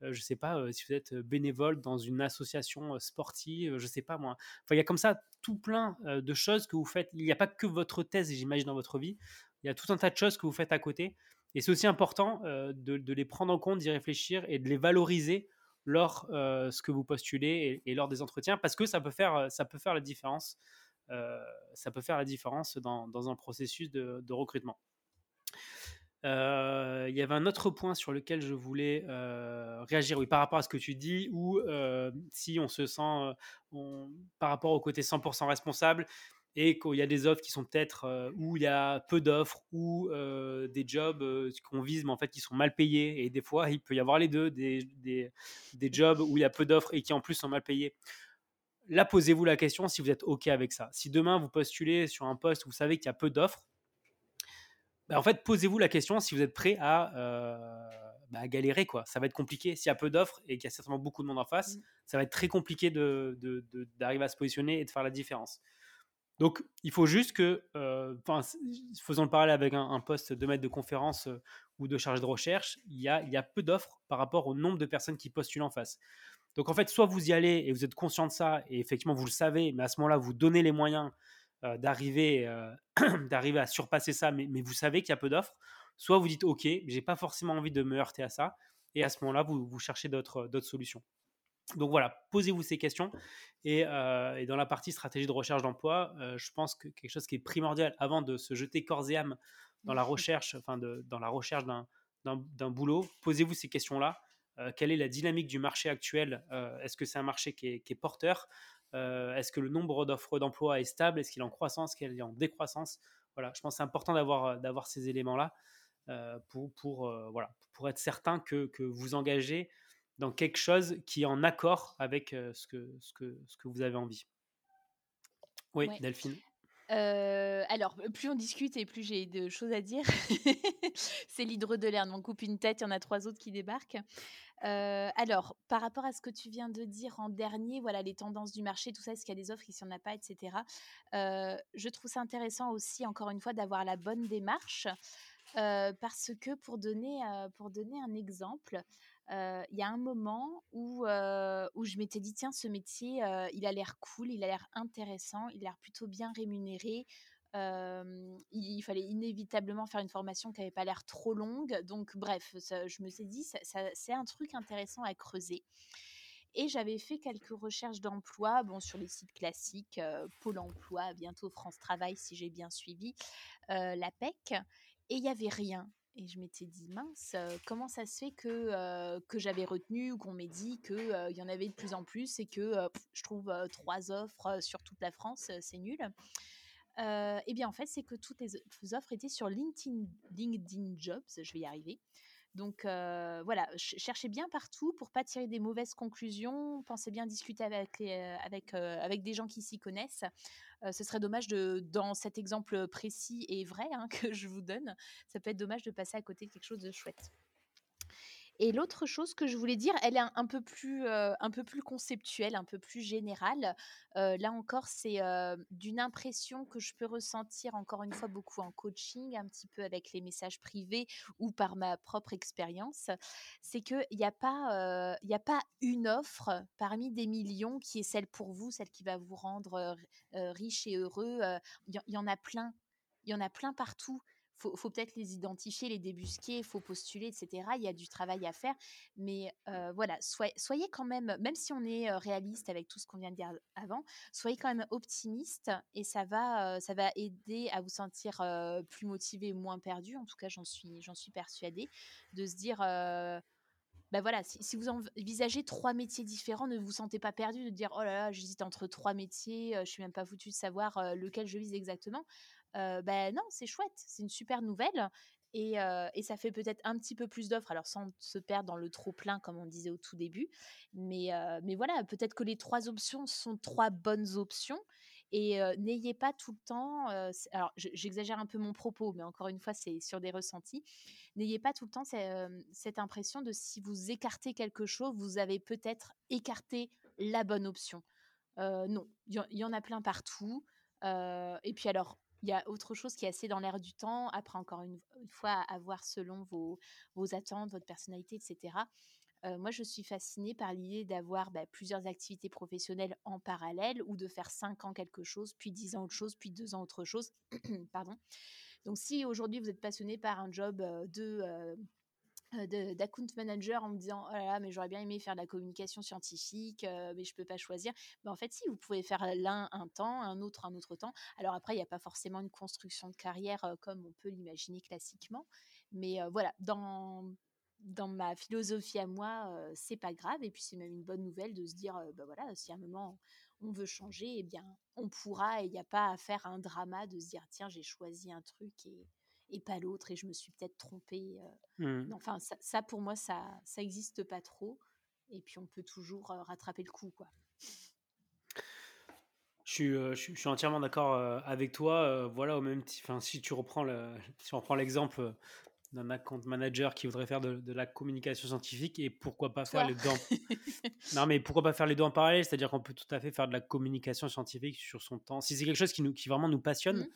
je ne sais pas, si vous êtes bénévole dans une association sportive, je ne sais pas moi. Enfin, il y a comme ça tout plein de choses que vous faites. Il n'y a pas que votre thèse, j'imagine, dans votre vie. Il y a tout un tas de choses que vous faites à côté. Et c'est aussi important de les prendre en compte, d'y réfléchir et de les valoriser lors euh, ce que vous postulez et, lors des entretiens parce que ça peut faire, ça peut faire la différence. Euh, ça peut faire la différence dans, dans un processus de, recrutement. Euh, il y avait un autre point sur lequel je voulais euh, réagir, oui, par rapport à ce que tu dis, ou euh, si on se sent, par rapport au côté 100% responsable, et qu'il y a des offres qui sont peut-être euh, où il y a peu d'offres ou euh, des jobs euh, qu'on vise mais en fait qui sont mal payés. Et des fois il peut y avoir les deux des, des, des jobs où il y a peu d'offres et qui en plus sont mal payés. Là posez-vous la question si vous êtes ok avec ça. Si demain vous postulez sur un poste où vous savez qu'il y a peu d'offres bah en fait posez-vous la question si vous êtes prêt à, bah, galérer quoi. Ça va être compliqué. S'il y a peu d'offres et qu'il y a certainement beaucoup de monde en face mmh. ça va être très compliqué d'arriver de, à se positionner et de faire la différence donc, il faut juste que, euh, faisons le parallèle avec un, poste de maître de conférence euh, ou de chargé de recherche, il y a, peu d'offres par rapport au nombre de personnes qui postulent en face. Donc, en fait, soit vous y allez et vous êtes conscient de ça, et effectivement, vous le savez, mais à ce moment-là, vous donnez les moyens euh, d'arriver [clears throat] à surpasser ça, mais, vous savez qu'il y a peu d'offres. Soit vous dites, OK, j'ai pas forcément envie de me heurter à ça, et à ce moment-là, vous cherchez d'autres solutions. Donc voilà, posez-vous ces questions. Et, euh, et, dans la partie stratégie de recherche d'emploi, euh, je pense que quelque chose qui est primordial avant de se jeter corps et âme dans la [laughs] recherche, enfin de, dans la recherche d'un boulot, posez-vous ces questions-là. Euh, quelle est la dynamique du marché actuel? Est-ce que c'est un marché qui est, qui est porteur? Est-ce que le nombre d'offres d'emploi est stable? Est-ce qu'il est en croissance? Est-ce qu'il est en décroissance? Voilà, je pense que c'est important d'avoir ces éléments-là pour, pour, voilà, pour être certain que, que vous engagez dans quelque chose qui est en accord avec ce, que, ce, que, ce que vous avez envie. Oui, Delphine. alors, plus on discute et plus j'ai de choses à dire. [laughs] c'est l'hydre de l'air. On coupe une tête, il y en a trois autres qui débarquent. alors, par rapport à ce que tu viens de dire en dernier, voilà les tendances du marché, tout ça, est-ce qu'il y a des offres, s'il n'y en a pas, etc. je trouve ça intéressant aussi, encore une fois, d'avoir la bonne démarche. parce que pour donner, pour donner un exemple, il y a un moment où, où je m'étais dit, tiens, ce métier, il a l'air cool, il a l'air intéressant, il a l'air plutôt bien rémunéré. il, fallait inévitablement faire une formation qui n'avait pas l'air trop longue. Donc, bref, je me suis dit, c'est un truc intéressant à creuser. Et j'avais fait quelques recherches d'emploi, bon, sur les sites classiques, Pôle emploi, bientôt France Travail, si j'ai bien suivi, la PEC. Et il n'y avait rien. Et je m'étais dit, mince, comment ça se fait que, que j'avais retenu ou qu'on m'ait dit qu'il il y en avait de plus en plus et que je trouve trois offres sur toute la France, c'est nul. eh bien, en fait, c'est que toutes les offres étaient sur LinkedIn, LinkedIn Jobs, je vais y arriver. Donc voilà, cherchez bien partout pour pas tirer des mauvaises conclusions. Pensez bien discuter avec, avec, avec des gens qui s'y connaissent. ce serait dommage de, dans cet exemple précis et vrai hein, [laughs] que je vous donne, ça peut être dommage de passer à côté de quelque chose de chouette. Et l'autre chose que je voulais dire, elle est un, peu plus, un peu plus conceptuelle, un peu plus générale. là encore, c'est d'une impression que je peux ressentir encore une fois beaucoup en coaching, un petit peu avec les messages privés ou par ma propre expérience. C'est qu'il n'y a, pas, a pas une offre parmi des millions qui est celle pour vous, celle qui va vous rendre riche et heureux. Il y, en a plein. Il y en a plein partout faut, faut peut-être les identifier, les débusquer, il faut postuler, etc. Il y a du travail à faire, mais voilà, soyez, soyez, quand même, même si on est réaliste avec tout ce qu'on vient de dire avant, soyez quand même optimiste et ça va, ça va aider à vous sentir plus motivé, moins perdu. En tout cas, j'en suis, j'en suis persuadée, de se dire bah voilà, si, vous envisagez trois métiers différents, ne vous sentez pas perdu de dire oh là là, j'hésite entre trois métiers, je suis même pas foutu de savoir lequel je vise exactement ben non, c'est chouette, c'est une super nouvelle. Et, et ça fait peut-être un petit peu plus d'offres, alors sans se perdre dans le trop plein comme on disait au tout début. Mais, mais voilà, peut-être que les trois options sont trois bonnes options. Et n'ayez pas tout le temps, alors j'exagère un peu mon propos, mais encore une fois, c'est sur des ressentis. N'ayez pas tout le temps cette impression de si vous écartez quelque chose, vous avez peut-être écarté la bonne option. non, il y, en a plein partout. et puis alors, il y a autre chose qui est assez dans l'air du temps, après encore une, fois à voir selon vos, vos, attentes, votre personnalité, etc. Euh, moi, je suis fascinée par l'idée d'avoir bah, plusieurs activités professionnelles en parallèle ou de faire cinq ans quelque chose, puis dix ans autre chose, puis deux ans autre chose. [clears throat] Pardon. Donc, si aujourd'hui vous êtes passionné par un job euh, de euh, d'account manager en me disant oh mais j'aurais bien aimé faire de la communication scientifique euh, mais je peux pas choisir. Mais en fait si vous pouvez faire l'un un temps un autre un autre temps. Alors après il n'y a pas forcément une construction de carrière euh, comme on peut l'imaginer classiquement. Mais voilà dans dans ma philosophie à moi c'est pas grave. Et puis c'est même une bonne nouvelle de se dire bah voilà si à un moment on veut changer eh bien on pourra. Et il n'y a pas à faire un drama de se dire tiens j'ai choisi un truc et et pas l'autre et je me suis peut-être trompée. Mmh. Enfin, ça, pour moi, ça ça existe pas trop. Et puis on peut toujours rattraper le coup, quoi. Je suis, je suis, entièrement d'accord avec toi. voilà, au même enfin, si tu reprends le, si on prend l'exemple d'un account manager qui voudrait faire de, la communication scientifique et pourquoi pas faire les deux [laughs] non mais pourquoi pas faire les deux en parallèle? C'est à dire qu'on peut tout à fait faire de la communication scientifique sur son temps si c'est quelque chose qui nous qui vraiment nous passionne mmh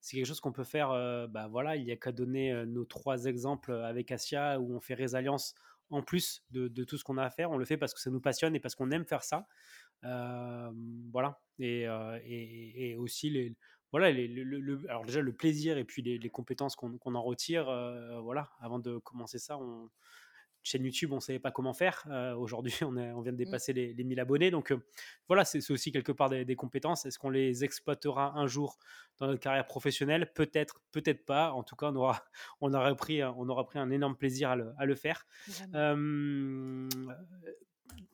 c'est quelque chose qu'on peut faire. bah voilà, il n'y a qu'à donner nos trois exemples avec Asia où on fait résilience en plus de, tout ce qu'on a à faire. On le fait parce que ça nous passionne et parce qu'on aime faire ça. voilà. Et, et, aussi les, voilà, alors déjà le plaisir et puis les, les compétences qu'on en retire. voilà, avant de commencer ça, on, chaîne YouTube, on ne savait pas comment faire. Euh, aujourd'hui, [laughs] on, on, vient de mmh. dépasser les, les 1000 abonnés. Donc euh, voilà, c'est aussi quelque part des, compétences. Est-ce qu'on les exploitera un jour dans notre carrière professionnelle? Peut-être, peut-être pas. En tout cas, on aura, [laughs] on aura, pris, on aura pris un énorme plaisir à le, à le faire.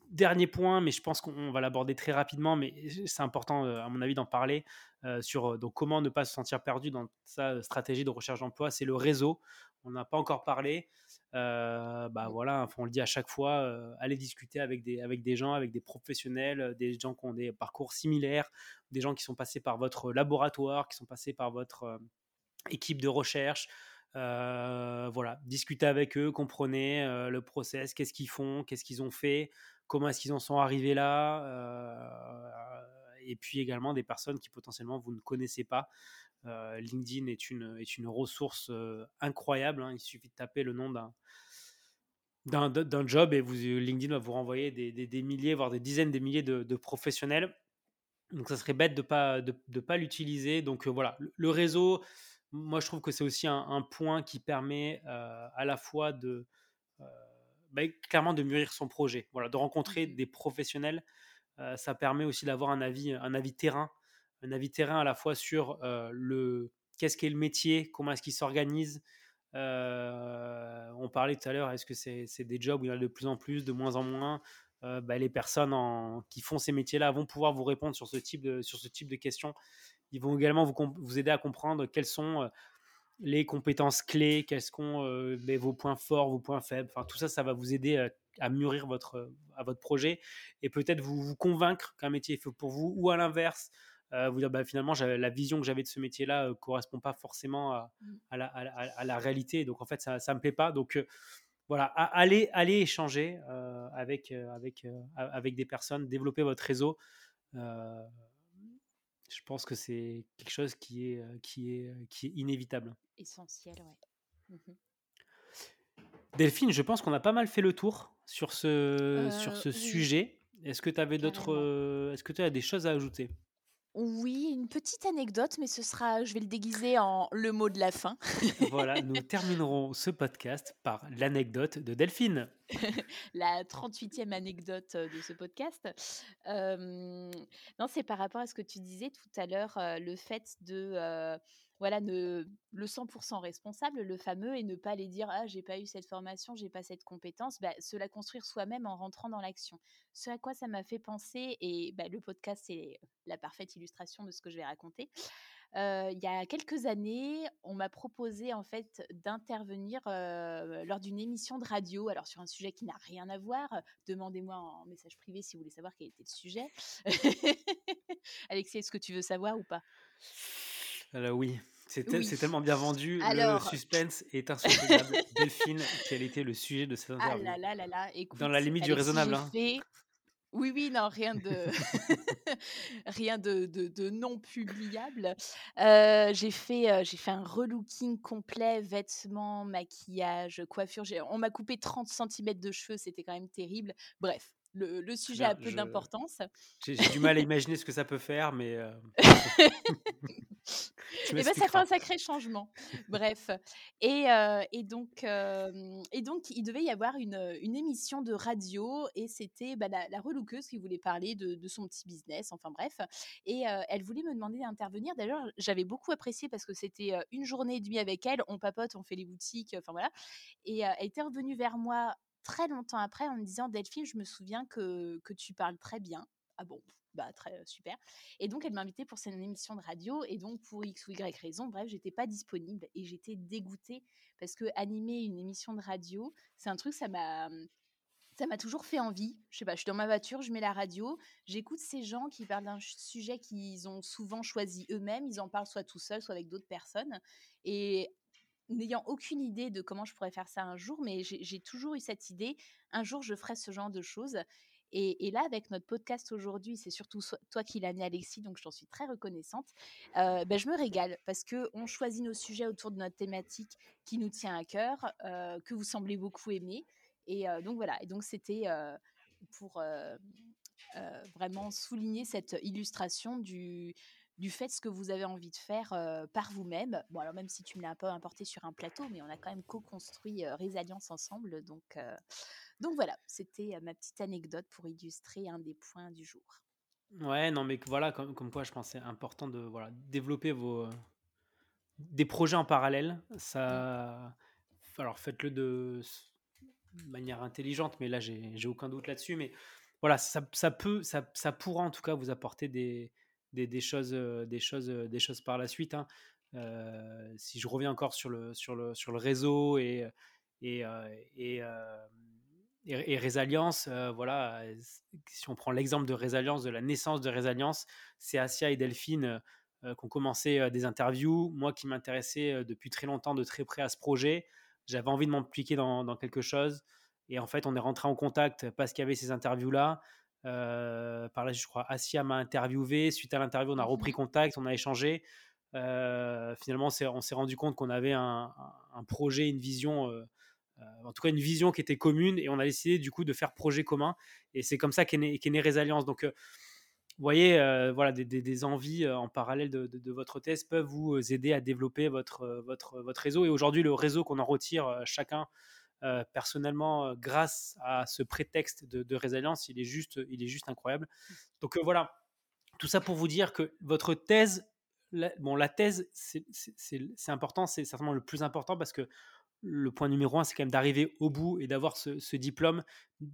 dernier point, mais je pense qu'on va l'aborder très rapidement, mais c'est important, à mon avis, d'en parler sur donc comment ne pas se sentir perdu dans sa stratégie de recherche d'emploi. C'est le réseau. On n'a pas encore parlé. Bah Mmh. voilà, on le dit à chaque fois, allez discuter avec des, avec des gens, avec des professionnels, des gens qui ont des parcours similaires, des gens qui sont passés par votre laboratoire, qui sont passés par votre équipe de recherche. voilà, discutez avec eux, comprenez le process, qu'est-ce qu'ils font, qu'est-ce qu'ils ont fait, comment est-ce qu'ils en sont arrivés là. et puis également des personnes qui potentiellement vous ne connaissez pas. LinkedIn est une, est une ressource incroyable. Hein. Il suffit de taper le nom d'un d'un job et vous, LinkedIn va vous renvoyer des, des, des, milliers, voire des dizaines de milliers de, de professionnels. Donc ça serait bête de ne pas, de, de pas l'utiliser. Donc voilà, le, le, réseau, moi je trouve que c'est aussi un, un, point qui permet euh, à la fois de euh, bah, clairement de mûrir son projet, voilà, de rencontrer Mmh. des professionnels. Euh, ça permet aussi d'avoir un avis, un avis terrain, un avis terrain à la fois sur le qu'est-ce qu'est le métier, comment est-ce qu'il s'organise. On parlait tout à l'heure, est-ce que c'est des jobs où il y en a de plus en plus, de moins en moins bah, les personnes qui font ces métiers-là vont pouvoir vous répondre sur ce type de, sur ce type de questions. Ils vont également vous, vous aider à comprendre quelles sont les compétences clés, quels sont euh, vos points forts, vos points faibles. Enfin, tout ça, ça va vous aider à, mûrir votre, à votre projet et peut-être vous convaincre qu'un métier est fait pour vous ou à l'inverse. Euh, vous dire bah, finalement la vision que j'avais de ce métier-là ne correspond pas forcément à, Mmh. à la, à la- à la réalité. Donc en fait, ça ne me plaît pas. Donc euh, voilà, allez, allez échanger euh, avec, euh, avec, euh, avec des personnes, développer votre réseau. Euh, je pense que c'est quelque chose qui est, euh, qui est, euh, qui est inévitable. Essentiel, ouais. Mmh Delphine, je pense qu'on a pas mal fait le tour sur ce, sur ce oui, sujet. Est-ce que tu avais d'autres, euh, est-ce que tu as des choses à ajouter? Oui, une petite anecdote, mais ce sera je vais le déguiser en le mot de la fin. [laughs] Voilà, nous terminerons ce podcast par l'anecdote de Delphine. [laughs] La 38e anecdote, heu, de ce podcast. Non, c'est par rapport à ce que tu disais tout à l'heure, heu, le fait de, heu, voilà, le 100% responsable, le fameux et ne pas aller dire: «Ah, j'ai pas eu cette formation, j'ai pas cette compétence», bah, se la construire soi-même en rentrant dans l'action. Ce à quoi ça m'a fait penser et bah, le podcast, c'est la parfaite illustration de ce que je vais raconter. Il y a quelques années, on m'a proposé en fait d'intervenir, lors d'une émission de radio, alors sur un sujet qui n'a rien à voir, demandez-moi en message privé si vous voulez savoir quel était le sujet. [laughs] Alexis, est-ce que tu veux savoir ou pas? Euh, oui, c'est Oui. tellement bien vendu, le Alors suspense est insoutenable. [laughs] Delphine, quel était le sujet de cette ah interview? là là là là, écoute, Dans la limite du raisonnable. j'ai hein. fait oui, oui, non, rien de [laughs] [laughs] rien de de de non publiable. Heu, j'ai fait, j'ai fait un relooking complet, vêtements, maquillage, coiffure. On m'a coupé 30 centimètres de cheveux, c'était quand même terrible. Bref, le le sujet a peu je, d'importance. j'ai du mal à imaginer ce que ça peut faire, mais euh, Et ben, ça fait un sacré changement. Bref et heu et donc et donc il devait y avoir une, une émission de radio et c'était, bah, la la relookeuse qui voulait parler de de son petit business, enfin bref et elle voulait me demander d'intervenir. D'ailleurs, j'avais beaucoup apprécié parce que c'était, 1 journée et demie avec elle. On papote, on fait les boutiques, enfin voilà et elle était revenue vers moi très longtemps après en me disant: «Delphine, je me souviens que que tu parles très bien». Ah bon? Bah, très, super et donc elle m'a invitée pour cette émission de radio et donc pour X ou Y raison, bref, j'étais pas disponible et j'étais dégoûtée parce que animer une émission de radio, c'est un truc, ça m'a, mmh, ça m'a toujours fait envie. Je sais pas, je suis dans ma voiture, je mets la radio, j'écoute ces gens qui parlent d'un sujet qu'ils ont souvent choisi eux-mêmes, ils en parlent soit tout seuls, soit avec d'autres personnes et n'ayant aucune idée de comment je pourrais faire ça un jour, mais j'ai toujours eu cette idée, un jour je ferai ce genre de choses et là, avec notre podcast aujourd'hui, c'est surtout toi qui l'as amené Alexis, donc je t'en suis très reconnaissante. Heu, bah, je me régale parce qu'on choisit nos sujets autour de notre thématique qui nous tient à cœur, heu, que vous semblez beaucoup aimer et heu, donc voilà et donc c'était, pour, vraiment souligner cette illustration du fait ce que vous avez envie de faire, par vous-même. Bon alors même si tu me l'as un peu importé sur un plateau, mais on a quand même co-construit, heu, Résilience ensemble donc donc voilà, c'était, ma petite anecdote pour illustrer un des points du jour. Ouais, non, mais voilà, comme, comme quoi, je pense que c'est important de voilà, développer vos, des projets en parallèle. Mmh. Ça, alors faites-le de, manière intelligente, mais là, j'ai aucun doute là-dessus. Mais voilà, ça ça peut ça ça pourra en tout cas vous apporter des des des choses, des choses, des choses par la suite, hein. Si je reviens encore sur le sur le sur le réseau et et et et Resalience, heu, voilà, si on prend l'exemple de Resalience, de la naissance de Resalience, c'est Assia et Delphine, heu, qui ont commencé, heu, des interviews. Moi qui m'intéressais, heu, depuis très longtemps de très près à ce projet, j'avais envie de m'impliquer dans dans quelque chose et en fait, on est rentré en contact parce qu'il y avait ces interviews-là. Heu, par là, je crois, Assia m'a interviewé. Suite à l'interview, on a repris Mmh contact, on a échangé. Finalement, on s'est rendu compte qu'on avait un, un, projet, une vision, euh, euh, en tout cas une vision qui était commune, et on a décidé du coup de faire projet commun. Et c'est comme ça qu'est né, qu'est né Résilience. Donc, euh, vous voyez, euh, voilà, des, des, envies en parallèle de, votre thèse peuvent vous aider à développer votre, réseau. Et aujourd'hui, le réseau qu'on en retire chacun euh, personnellement, grâce à ce prétexte de, de, résilience, il est juste, il est juste incroyable. Donc voilà, tout ça pour vous dire que votre thèse bon, la thèse, c'est important, c'est certainement le plus important parce que le point numéro un, c'est quand même d'arriver au bout et d'avoir ce, diplôme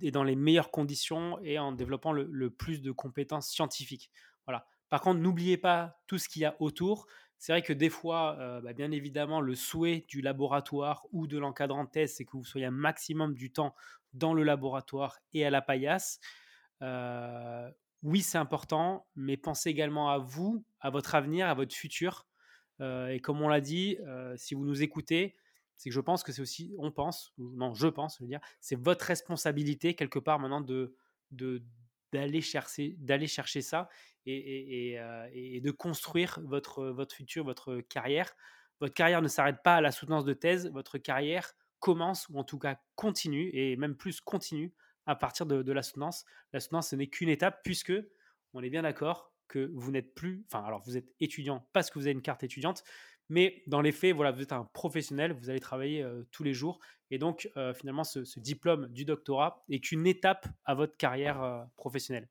et dans les meilleures conditions et en développant le, plus de compétences scientifiques. Voilà. Par contre, n'oubliez pas tout ce qu'il y a autour. C'est vrai que des fois, euh, bah, bien évidemment, le souhait du laboratoire ou de l'encadrant de thèse, c'est que vous soyez un maximum du temps dans le laboratoire et à la paillasse. Euh, oui, c'est important, mais pensez également à vous, à votre avenir, à votre futur. Euh, et comme on l'a dit, si vous nous écoutez, c'est que je pense que c'est aussi, on pense, non, je pense, je veux dire, c'est votre responsabilité quelque part maintenant de, d'aller chercher, d'aller chercher ça euh, et, de construire votre, votre futur, votre carrière. Votre carrière ne s'arrête pas à la soutenance de thèse, votre carrière commence ou en tout cas continue et même plus continue à partir de, de la soutenance. La soutenance, ce n'est qu'une étape puisque, on est bien d'accord, que vous n'êtes plus, enfin alors vous êtes étudiant parce que vous avez une carte étudiante, mais dans les faits, voilà, vous êtes un professionnel, vous allez travailler euh, tous les jours, et donc euh, finalement, ce, diplôme du doctorat est qu'une étape à votre carrière euh, professionnelle.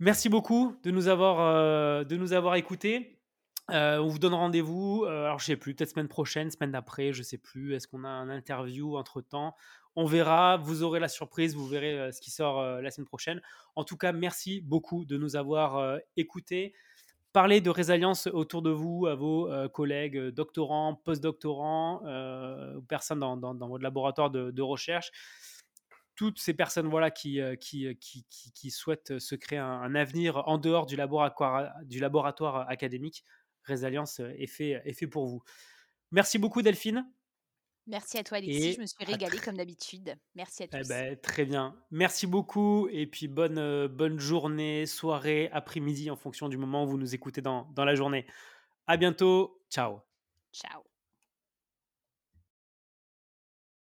Merci beaucoup de nous avoir, de nous avoir écoutés. On vous donne rendez-vous, euh, alors je sais plus, peut-être semaine prochaine, semaine d'après, je sais plus. Est-ce qu'on a un interview entre temps On verra. Vous aurez la surprise, vous verrez ce qui sort la semaine prochaine. En tout cas, merci beaucoup de nous avoir écoutés. Parlez de résilience autour de vous, à vos euh, collègues doctorants, post-doctorants, personnes dans, votre laboratoire de, recherche. Toutes ces personnes voilà, qui, qui, souhaitent se créer un, avenir en dehors du laboratoire, du laboratoire académique Résilience est fait, est fait pour vous. Merci beaucoup Delphine. Merci à toi Alexis, et je me suis régalée comme d'habitude. Merci à tous. Eh ben, très bien. Merci beaucoup et puis bonne, euh, bonne journée, soirée, après-midi en fonction du moment où vous nous écoutez dans, dans la journée. À bientôt. Ciao. Ciao.